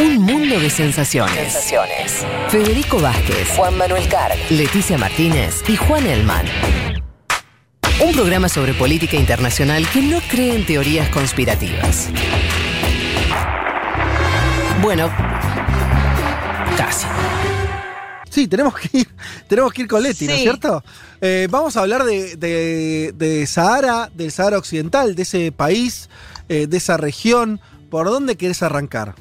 Un mundo de sensaciones. Sensaciones. Federico Vázquez, Juan Manuel Carg. Leticia Martínez y Juan Elman. Un programa sobre política internacional que no cree en teorías conspirativas. Bueno, casi. Sí, tenemos que ir, tenemos que ir con Leti, ¿no es cierto? Eh, vamos a hablar de, de- de Sahara, del Sahara Occidental, de ese país, eh, de esa región. ¿Por dónde querés arrancar?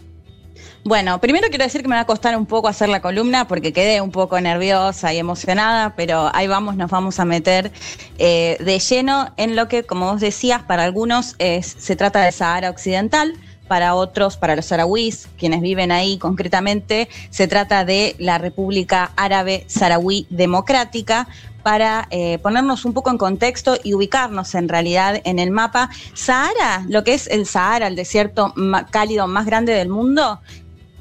Bueno, primero quiero decir que me va a costar un poco hacer la columna porque quedé un poco nerviosa y emocionada, pero ahí vamos, nos vamos a meter eh, de lleno en lo que, como vos decías, para algunos es- se trata del Sahara Occidental, para otros, para los saharauis, quienes viven ahí concretamente, se trata de la República Árabe Saharaui Democrática. Para eh, ponernos un poco en contexto y ubicarnos en realidad en el mapa, Sahara, lo que es el Sahara, el desierto cálido más grande del mundo,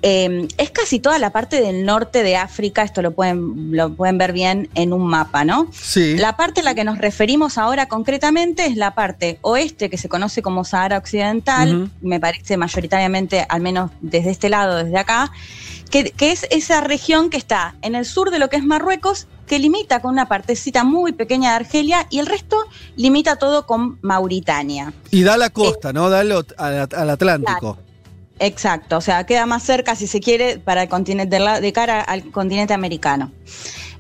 eh, es casi toda la parte del norte de África, esto lo pueden, lo pueden ver bien en un mapa, ¿no? Sí. La parte a la que nos referimos ahora concretamente es la parte oeste, que se conoce como Sahara Occidental, me parece mayoritariamente, al menos desde este lado, desde acá, que, que es esa región que está en el sur de lo que es Marruecos, que limita con una partecita muy pequeña de Argelia y el resto limita todo con Mauritania. Y da la costa, ¿no? Da al, al- al Atlántico. Exacto, o sea, queda más cerca, si se quiere, para el continente, de, la- de cara al continente americano.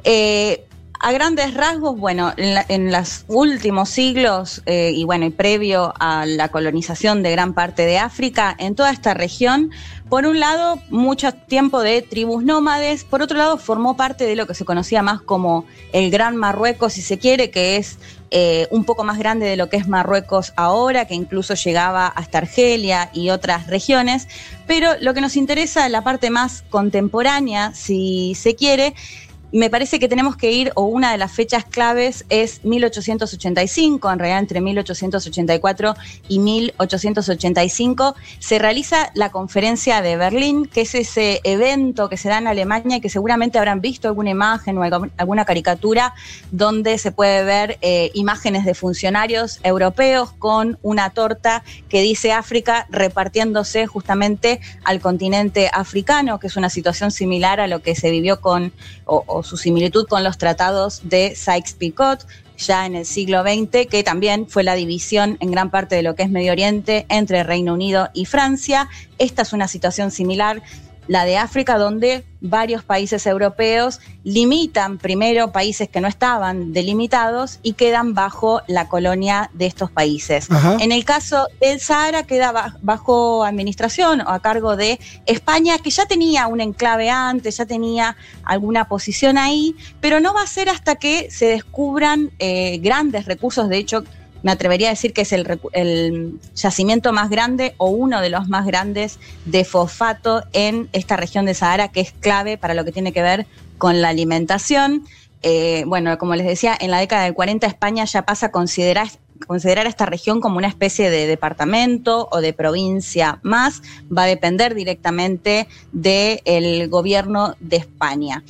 Eh, a grandes rasgos, bueno, en, la- en los últimos siglos eh, y bueno, y previo a la colonización de gran parte de África, en toda esta región, por un lado, mucho tiempo de tribus nómades, por otro lado, formó parte de lo que se conocía más como el Gran Marruecos, si se quiere, que es eh, un poco más grande de lo que es Marruecos ahora, que incluso llegaba hasta Argelia y otras regiones. Pero lo que nos interesa, la parte más contemporánea, si se quiere, me parece que tenemos que ir, o una de las fechas claves es 1885, en realidad entre 1884 y 1885, se realiza la conferencia de Berlín, que es ese evento que se da en Alemania y que seguramente habrán visto alguna imagen o algu- alguna caricatura donde se puede ver eh, imágenes de funcionarios europeos con una torta que dice África repartiéndose justamente al continente africano, que es una situación similar a lo que se vivió con, o, su similitud con los tratados de Sykes-Picot ya en el siglo XX, que también fue la división en gran parte de lo que es Medio Oriente entre Reino Unido y Francia. Esta es una situación similar, la de África, donde varios países europeos limitan primero países que no estaban delimitados y quedan bajo la colonia de estos países. Ajá. En el caso del Sahara queda ba- bajo administración o a cargo de España, que ya tenía un enclave antes, ya tenía alguna posición ahí, pero no va a ser hasta que se descubran eh, grandes recursos. De hecho, me atrevería a decir que es el, yacimiento más grande o uno de los más grandes de fosfato en esta región de Sahara, que es clave para lo que tiene que ver con la alimentación. Eh, bueno, como les decía, en la década del 40 España ya pasa a considerar, considerar esta región como una especie de departamento o de provincia más. Va a depender directamente del gobierno de España.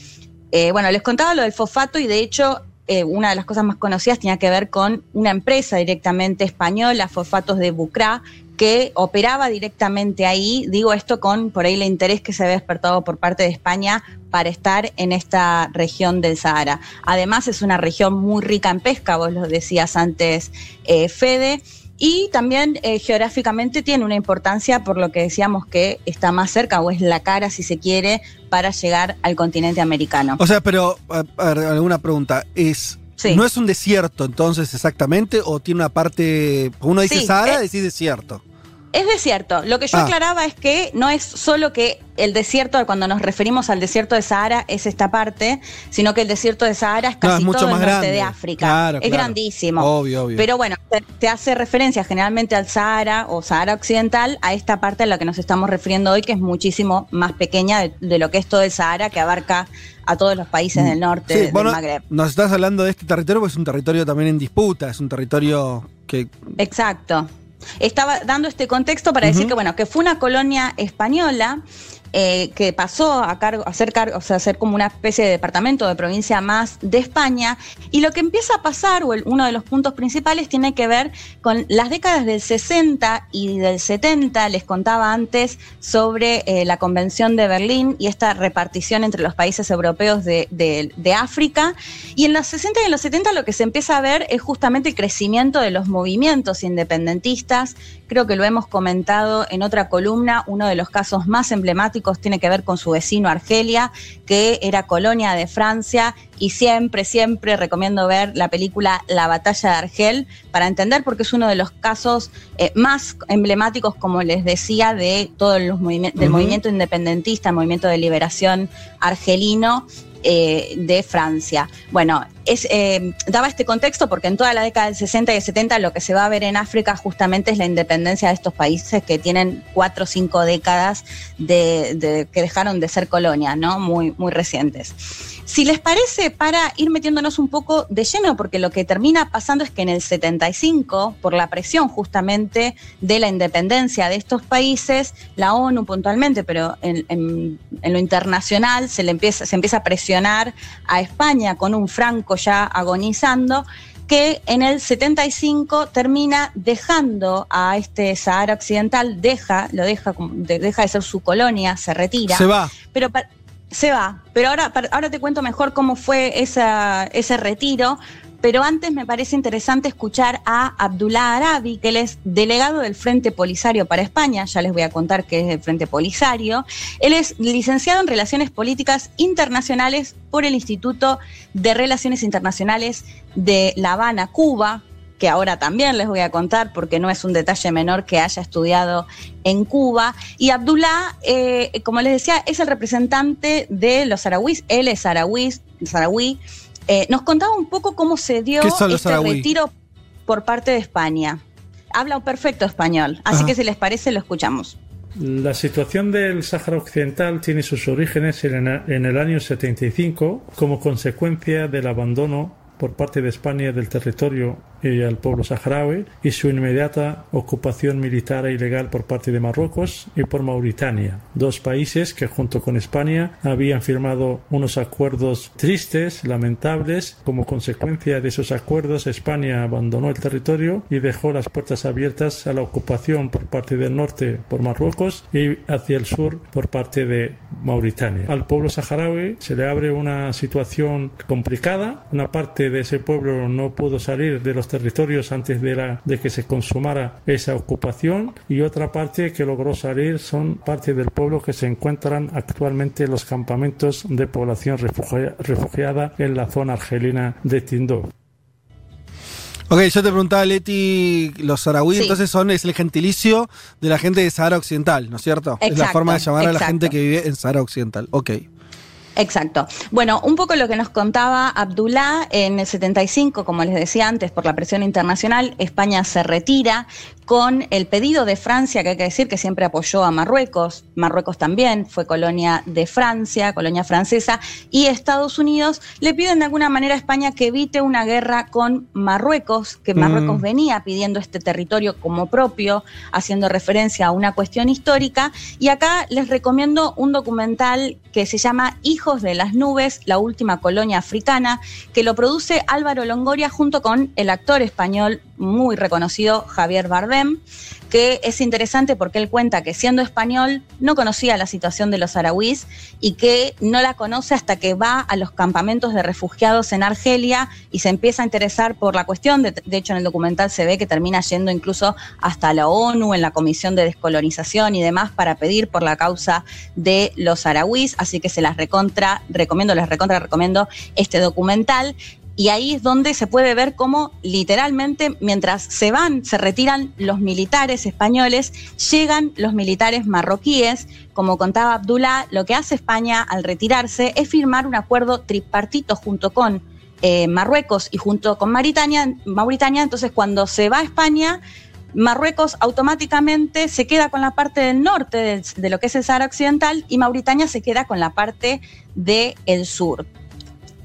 Eh, bueno, les contaba lo del fosfato y de hecho eh, una de las cosas más conocidas tenía que ver con una empresa directamente española, Fosfatos de Bucrá, que operaba directamente ahí. Digo esto con por ahí el interés que se había despertado por parte de España para estar en esta región del Sahara. Además es una región muy rica en pesca, vos lo decías antes, eh, Fede. Y también eh, geográficamente tiene una importancia por lo que decíamos que está más cerca o es la cara, si se quiere, para llegar al continente americano. O sea, pero, a, a ver, alguna pregunta. ¿Es, Sí. ¿No es un desierto entonces exactamente? ¿O tiene una parte. Uno dice Sí, Sahara, es- decís desierto. Es desierto. Lo que yo Ah. aclaraba es que no es solo que el desierto, cuando nos referimos al desierto de Sahara, es esta parte, sino que el desierto de Sahara es No, casi es todo el norte grande. de África. Claro, es claro. grandísimo. Obvio, obvio. Pero bueno, te, te hace referencia generalmente al Sahara o Sahara Occidental, a esta parte a la que nos estamos refiriendo hoy, que es muchísimo más pequeña de, de lo que es todo el Sahara, que abarca a todos los países del norte. Sí, del bueno, Magreb. nos estás hablando de este territorio porque es un territorio también en disputa, es un territorio que. Exacto. Estaba dando este contexto para decir que, bueno, que fue una colonia española eh, que pasó a, cargo, ser cargo, o sea, a ser como una especie de departamento de provincia más de España. Y lo que empieza a pasar, o uno de los puntos principales, tiene que ver con las décadas del 60 y del 70. Les contaba antes sobre eh, la Convención de Berlín y esta repartición entre los países europeos de África. Y en los 60 y en los 70 lo que se empieza a ver es justamente el crecimiento de los movimientos independentistas. Creo que lo hemos comentado en otra columna, uno de los casos más emblemáticos tiene que ver con su vecino Argelia, que era colonia de Francia y siempre, siempre recomiendo ver la película La batalla de Argel para entender porque es uno de los casos eh, más emblemáticos, como les decía, de todo los del movimiento independentista, el movimiento de liberación argelino eh, de Francia. Bueno, eh, daba este contexto porque en toda la década del 60 y 70 lo que se va a ver en África justamente es la independencia de estos países que tienen cuatro o cinco décadas de, que dejaron de ser colonia, ¿no? Muy, muy recientes. Si les parece, para ir metiéndonos un poco de lleno, porque lo que termina pasando es que en el 75, por la presión justamente de la independencia de estos países, la ONU puntualmente, pero en, lo internacional se, le empieza, se empieza a presionar a España con un Franco ya agonizando, que en el 75 termina dejando a este Sahara Occidental, deja, lo deja, deja de ser su colonia, se retira. Se va. Pero se va. Pero ahora, ahora te cuento mejor cómo fue esa, ese retiro. Pero antes me parece interesante escuchar a Abdullah Arabi, que él es delegado del Frente Polisario para España, ya les voy a contar qué es el Frente Polisario. Él es licenciado en Relaciones Políticas Internacionales por el Instituto de Relaciones Internacionales de La Habana, Cuba, que ahora también les voy a contar porque no es un detalle menor que haya estudiado en Cuba. Y Abdullah, eh, como les decía, es el representante de los sarauís, él es saraui. Eh, nos contaba un poco cómo se dio este retiro por parte de España. Habla un perfecto español, así que si les parece lo escuchamos. La situación del Sáhara Occidental tiene sus orígenes en el año 75 como consecuencia del abandono por parte de España del territorio y al pueblo saharaui y su inmediata ocupación militar e ilegal por parte de Marruecos y por Mauritania, dos países que junto con España habían firmado unos acuerdos tristes, lamentables. Como consecuencia de esos acuerdos, España abandonó el territorio y dejó las puertas abiertas a la ocupación por parte del norte por Marruecos y hacia el sur por parte de Mauritania. Al pueblo saharaui se le abre una situación complicada. Una parte de ese pueblo no pudo salir de los territorios antes de, la, de que se consumara esa ocupación y otra parte que logró salir son parte del pueblo que se encuentran actualmente en los campamentos de población refugiada en la zona argelina de Tindó. Ok, yo te preguntaba, Leti, los saharaui entonces son, es el gentilicio de la gente de Sahara Occidental, ¿no es cierto? es la forma de llamar a la gente que vive en Sahara Occidental. Ok. Exacto. Bueno, un poco lo que nos contaba Abdullah en el 75, como les decía antes, por la presión internacional, España se retira con el pedido de Francia, que hay que decir que siempre apoyó a Marruecos, Marruecos también fue colonia de Francia, colonia francesa, y Estados Unidos le piden de alguna manera a España que evite una guerra con Marruecos, que Marruecos mm. venía pidiendo este territorio como propio, haciendo referencia a una cuestión histórica, y acá les recomiendo un documental que se llama Hijos de las Nubes, la última colonia africana, que lo produce Álvaro Longoria junto con el actor español muy reconocido Javier Bardem, que es interesante porque él cuenta que siendo español no conocía la situación de los sarauís y que no la conoce hasta que va a los campamentos de refugiados en Argelia y se empieza a interesar por la cuestión. De, hecho, en el documental se ve que termina yendo incluso hasta la ONU en la Comisión de Descolonización y demás para pedir por la causa de los sarauís. Así que se las recontra, recomiendo, les recontra recomiendo este documental. Y ahí es donde se puede ver cómo literalmente mientras se van, se retiran los militares españoles, llegan los militares marroquíes. Como contaba Abdullah, lo que hace España al retirarse es firmar un acuerdo tripartito junto con eh, Marruecos y junto con Mauritania, Mauritania. Entonces cuando se va a España, Marruecos automáticamente se queda con la parte del norte de, de lo que es el Sahara Occidental y Mauritania se queda con la parte del sur.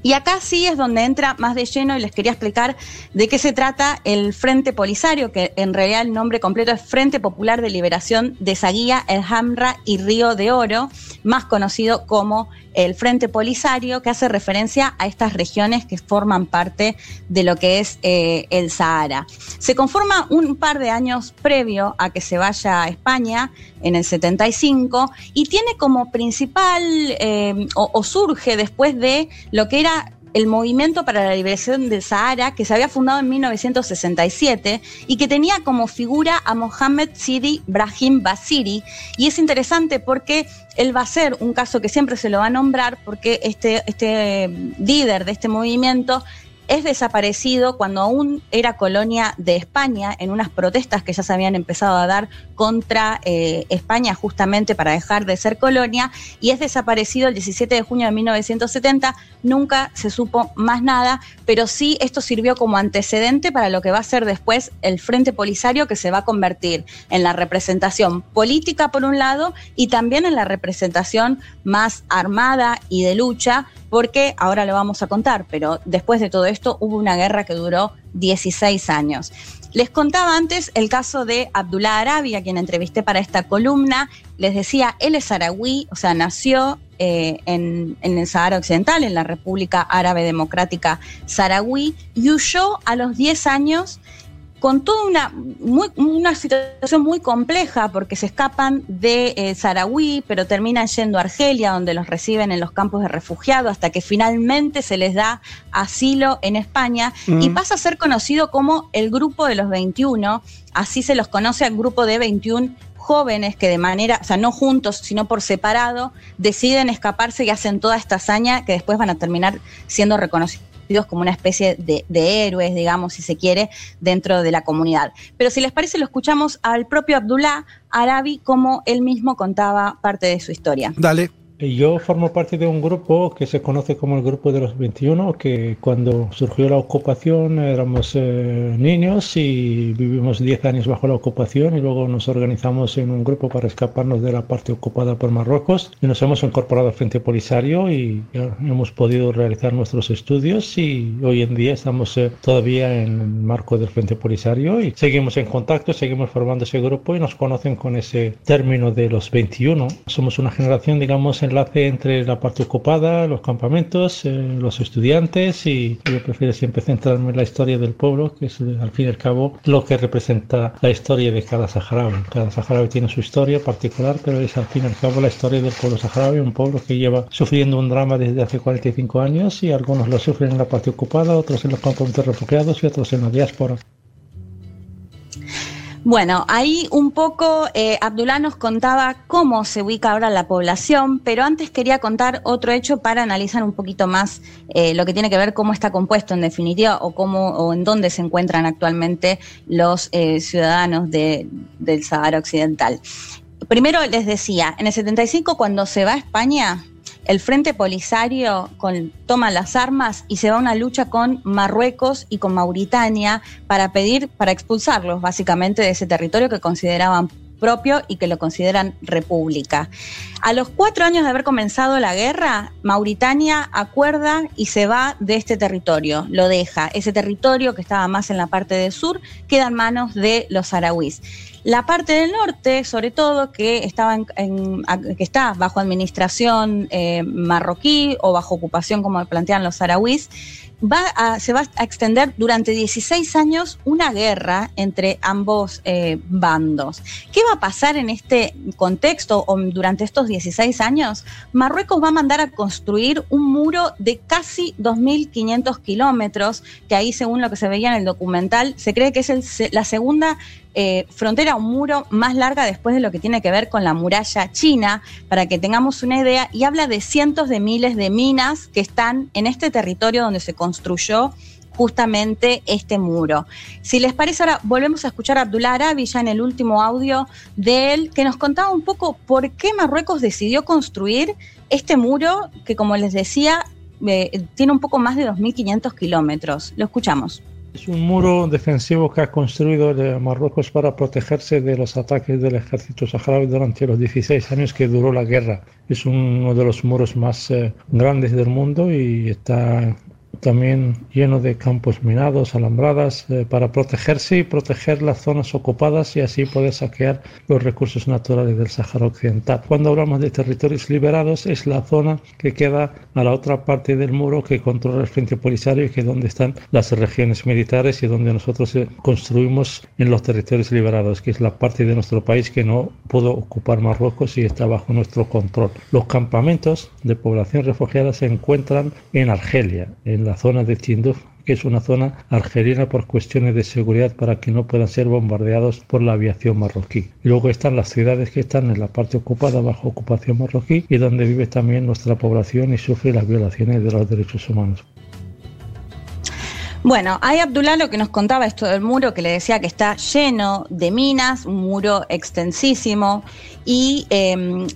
Y acá sí es donde entra más de lleno y les quería explicar de qué se trata el Frente Polisario, que en realidad el nombre completo es Frente Popular de Liberación de Saguía, El Hamra y Río de Oro, más conocido como el Frente Polisario, que hace referencia a estas regiones que forman parte de lo que es eh, el Sahara. Se conforma un par de años previo a que se vaya a España, en el 75, y tiene como principal, eh, o surge después de lo que era el Movimiento para la Liberación del Sahara, que se había fundado en 1967 y que tenía como figura a Mohamed Sidi Brahim Basiri. Y es interesante porque él va a ser un caso que siempre se lo va a nombrar porque este, este líder de este movimiento es desaparecido cuando aún era colonia de España en unas protestas que ya se habían empezado a dar contra eh, España justamente para dejar de ser colonia y es desaparecido el 17 de junio de 1970. Nunca se supo más nada, pero sí esto sirvió como antecedente para lo que va a ser después el Frente Polisario que se va a convertir en la representación política por un lado y también en la representación más armada y de lucha porque ahora lo vamos a contar, pero después de todo esto hubo una guerra que duró 16 años. Les contaba antes el caso de Abdullah Arabi, a quien entrevisté para esta columna. Les decía, él es saharaui, o sea, nació eh, en, en, el Sahara Occidental, en la República Árabe Democrática Saharaui, y huyó a los 10 años con toda una, una situación muy compleja porque se escapan de eh, pero terminan yendo a Argelia, donde los reciben en los campos de refugiados, hasta que finalmente se les da asilo en España. Y pasa a ser conocido como el Grupo de los 21, así se los conoce al grupo de 21 jóvenes que de manera, o sea, no juntos, sino por separado, deciden escaparse y hacen toda esta hazaña que después van a terminar siendo reconocidos como una especie de, héroes, digamos, si se quiere, dentro de la comunidad. Pero si les parece, lo escuchamos al propio Abdullah Arabi como él mismo contaba parte de su historia. Dale. Yo formo parte de un grupo que se conoce como el Grupo de los 21, que cuando surgió la ocupación éramos eh, niños y vivimos 10 años bajo la ocupación y luego nos organizamos en un grupo para escaparnos de la parte ocupada por Marruecos y nos hemos incorporado al Frente Polisario y hemos podido realizar nuestros estudios y hoy en día estamos eh, todavía en el marco del Frente Polisario y seguimos en contacto, seguimos formando ese grupo y nos conocen con ese término de los 21. Somos una generación, digamos, en enlace entre la parte ocupada, los campamentos, eh, los estudiantes y yo prefiero siempre centrarme en la historia del pueblo, que es al fin y al cabo lo que representa la historia de cada saharaui. Cada saharaui tiene su historia particular, pero es al fin y al cabo la historia del pueblo saharaui, un pueblo que lleva sufriendo un drama desde hace 45 años y algunos lo sufren en la parte ocupada, otros en los campamentos refugiados y otros en la diáspora. Bueno, ahí un poco eh, Abdullah nos contaba cómo se ubica ahora la población, pero antes quería contar otro hecho para analizar un poquito más eh, lo que tiene que ver cómo está compuesto en definitiva o cómo o en dónde se encuentran actualmente los eh, ciudadanos del Sahara Occidental. Primero les decía, en el 75 cuando se va a España, el Frente Polisario toma las armas y se va a una lucha con Marruecos y con Mauritania para pedir, para expulsarlos básicamente de ese territorio que consideraban propio y que lo consideran república. A los cuatro años de haber comenzado la guerra, Mauritania acuerda y se va de este territorio, lo deja. Ese territorio que estaba más en la parte del sur queda en manos de los saharauis. La parte del norte, sobre todo, que, estaba en, que está bajo administración eh, marroquí o bajo ocupación, como plantean los saharauis, va se va a extender durante 16 años una guerra entre ambos eh, bandos. ¿Qué va a pasar en este contexto o durante estos 16 años? Marruecos va a mandar a construir un muro de casi 2.500 kilómetros, que ahí según lo que se veía en el documental, se cree que es la segunda eh, frontera un muro más larga después de lo que tiene que ver con la muralla china, para que tengamos una idea, y habla de cientos de miles de minas que están en este territorio donde se construyó justamente este muro. Si les parece, ahora volvemos a escuchar a Abdullah Arabi ya en el último audio de él, que nos contaba un poco por qué Marruecos decidió construir este muro que, como les decía, eh, tiene un poco más de 2.500 kilómetros. Lo escuchamos. Es un muro defensivo que ha construido Marruecos para protegerse de los ataques del ejército saharaui durante los 16 años que duró la guerra. Es uno de los muros más eh, grandes del mundo y está también lleno de campos minados, alambradas, eh, para protegerse y proteger las zonas ocupadas y así poder saquear los recursos naturales del Sáhara Occidental. Cuando hablamos de territorios liberados, es la zona que queda a la otra parte del muro que controla el Frente Polisario y que es donde están las regiones militares y donde nosotros eh, construimos en los territorios liberados, que es la parte de nuestro país que no pudo ocupar Marruecos y está bajo nuestro control. Los campamentos de población refugiada se encuentran en Argelia, en la zona de Tinduf, que es una zona argelina por cuestiones de seguridad para que no puedan ser bombardeados por la aviación marroquí. Y luego están las ciudades que están en la parte ocupada bajo ocupación marroquí y donde vive también nuestra población y sufre las violaciones de los derechos humanos. Bueno, ahí Abdullah lo que nos contaba esto del muro, que le decía que está lleno de minas, un muro extensísimo, y em,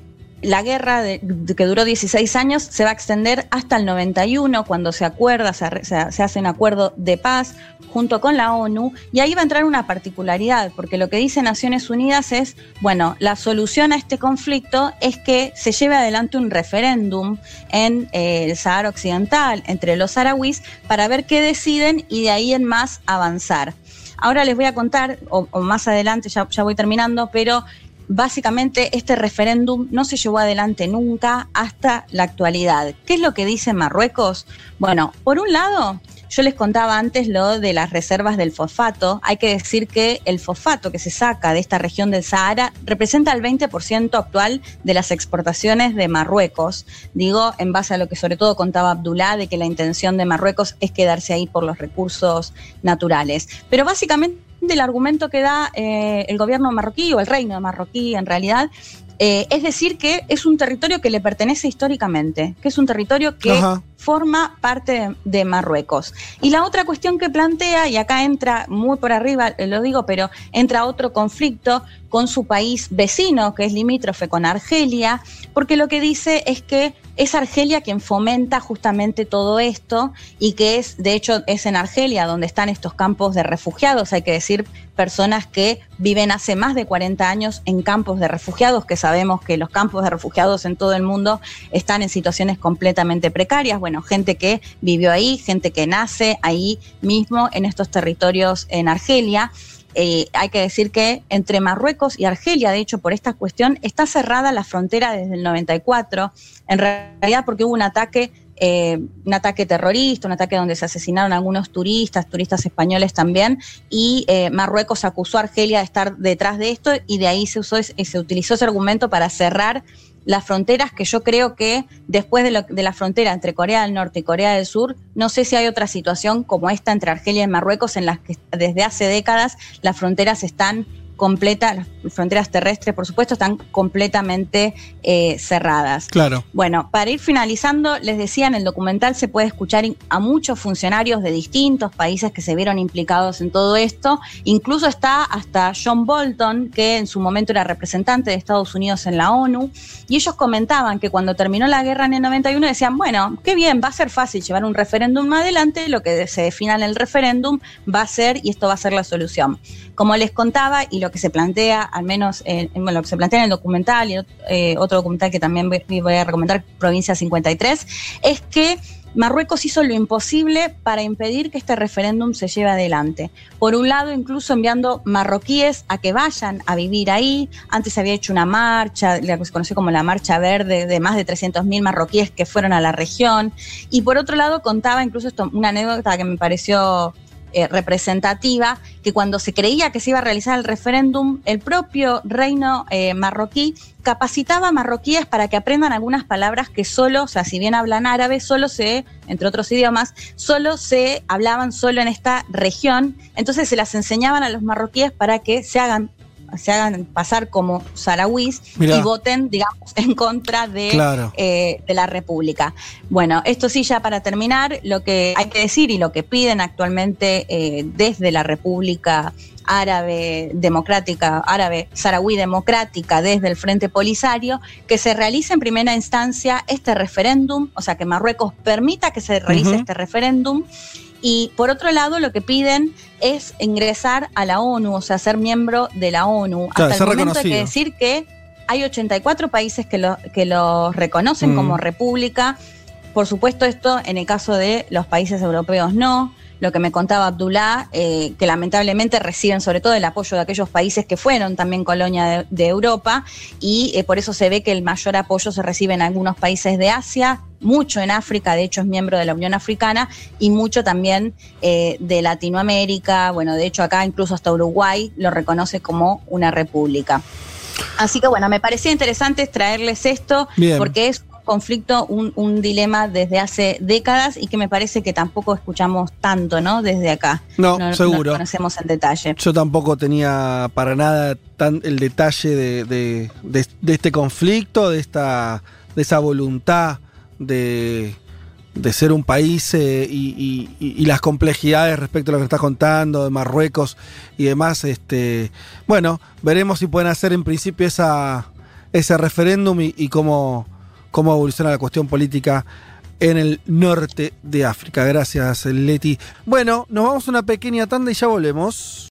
la guerra que duró 16 años se va a extender hasta el 91, cuando se acuerda, se, hace un acuerdo de paz junto con la ONU, y ahí va a entrar una particularidad, porque lo que dice Naciones Unidas es, bueno, la solución a este conflicto es que se lleve adelante un referéndum en eh, el Sahara Occidental entre los saharauis para ver qué deciden y de ahí en más avanzar. Ahora les voy a contar, o, más adelante, ya voy terminando, pero básicamente este referéndum no se llevó adelante nunca hasta la actualidad. ¿Qué es lo que dice Marruecos? Bueno, por un lado, yo les contaba antes lo de las reservas del fosfato. Hay que decir que el fosfato que se saca de esta región del Sahara representa el 20% actual de las exportaciones de Marruecos. Digo, en base a lo que sobre todo contaba Abdullah, de que la intención de Marruecos es quedarse ahí por los recursos naturales. Pero básicamente del argumento que da eh, el gobierno marroquí o el reino marroquí en realidad eh, es decir que es un territorio que le pertenece históricamente, que es un territorio que forma parte de, Marruecos. Y la otra cuestión que plantea, y acá entra muy por arriba, lo digo, pero entra otro conflicto con su país vecino, que es limítrofe con Argelia, porque lo que dice es que es Argelia quien fomenta justamente todo esto y que es, de hecho, es en Argelia donde están estos campos de refugiados, hay que decir, personas que viven hace más de 40 años en campos de refugiados, que sabemos que los campos de refugiados en todo el mundo están en situaciones completamente precarias. Bueno, gente que vivió ahí, gente que nace ahí mismo en estos territorios en Argelia. Eh, hay que decir que entre Marruecos y Argelia, de hecho, por esta cuestión, está cerrada la frontera desde el 94, en realidad porque hubo un ataque, eh, un ataque terrorista, un ataque donde se asesinaron algunos turistas, turistas españoles también, y eh, Marruecos acusó a Argelia de estar detrás de esto y de ahí se, usó, se utilizó ese argumento para cerrar las fronteras que yo creo que después de, de, la frontera entre Corea del Norte y Corea del Sur, no sé si hay otra situación como esta entre Argelia y Marruecos en las que desde hace décadas las fronteras están completa, las fronteras terrestres, por supuesto, están completamente eh, cerradas. Claro. Bueno, para ir finalizando, les decía, en el documental se puede escuchar a muchos funcionarios de distintos países que se vieron implicados en todo esto. Incluso está hasta John Bolton, que en su momento era representante de Estados Unidos en la ONU, y ellos comentaban que cuando terminó la guerra en el 91 decían, bueno, qué bien, va a ser fácil llevar un referéndum adelante, lo que se defina en el referéndum va a ser, y esto va a ser la solución. Como les contaba, y lo que se plantea, al menos en, lo que se plantea en el documental y eh, otro documental que también voy a recomendar, Provincia 53, es que Marruecos hizo lo imposible para impedir que este referéndum se lleve adelante. Por un lado, incluso enviando marroquíes a que vayan a vivir ahí. Antes se había hecho una marcha, la que se conoce como la Marcha Verde, de más de 300.000 marroquíes que fueron a la región. Y por otro lado, contaba incluso esto, una anécdota que me pareció eh, representativa, que cuando se creía que se iba a realizar el referéndum, el propio reino eh, marroquí capacitaba a marroquíes para que aprendan algunas palabras que solo, o sea, si bien hablan árabe, solo se, entre otros idiomas, solo se hablaban solo en esta región, entonces se las enseñaban a los marroquíes para que se hagan se hagan pasar como saharauis y voten, digamos, en contra de, eh, de la República. Bueno, esto sí, ya para terminar, lo que hay que decir y lo que piden actualmente eh, desde la República Árabe Democrática, Árabe Saharaui Democrática desde el Frente Polisario, que se realice en primera instancia este referéndum, o sea, que Marruecos permita que se realice este referéndum Y por otro lado, lo que piden es ingresar a la ONU, o sea, ser miembro de la ONU. Hasta el momento hay que decir que hay 84 países que lo, que lo reconocen mm. como república. Por supuesto, esto en el caso de los países europeos no lo que me contaba Abdullah, eh, que lamentablemente reciben sobre todo el apoyo de aquellos países que fueron también colonia de, Europa y eh, por eso se ve que el mayor apoyo se recibe en algunos países de Asia, mucho en África, de hecho es miembro de la Unión Africana y mucho también eh, de Latinoamérica, bueno, de hecho acá incluso hasta Uruguay lo reconoce como una república. Así que bueno, me parecía interesante traerles esto porque es conflicto, un, dilema desde hace décadas y que me parece que tampoco escuchamos tanto, ¿no? Desde acá. No, seguro. No conocemos en detalle. Yo tampoco tenía para nada tan el detalle de, este conflicto, de esta, de esa voluntad de, ser un país eh, y, las complejidades respecto a lo que estás contando de Marruecos y demás. Este, bueno, veremos si pueden hacer en principio esa, ese referéndum y cómo cómo evoluciona la cuestión política en el norte de África. Gracias, Leti. Bueno, nos vamos a una pequeña tanda y ya volvemos.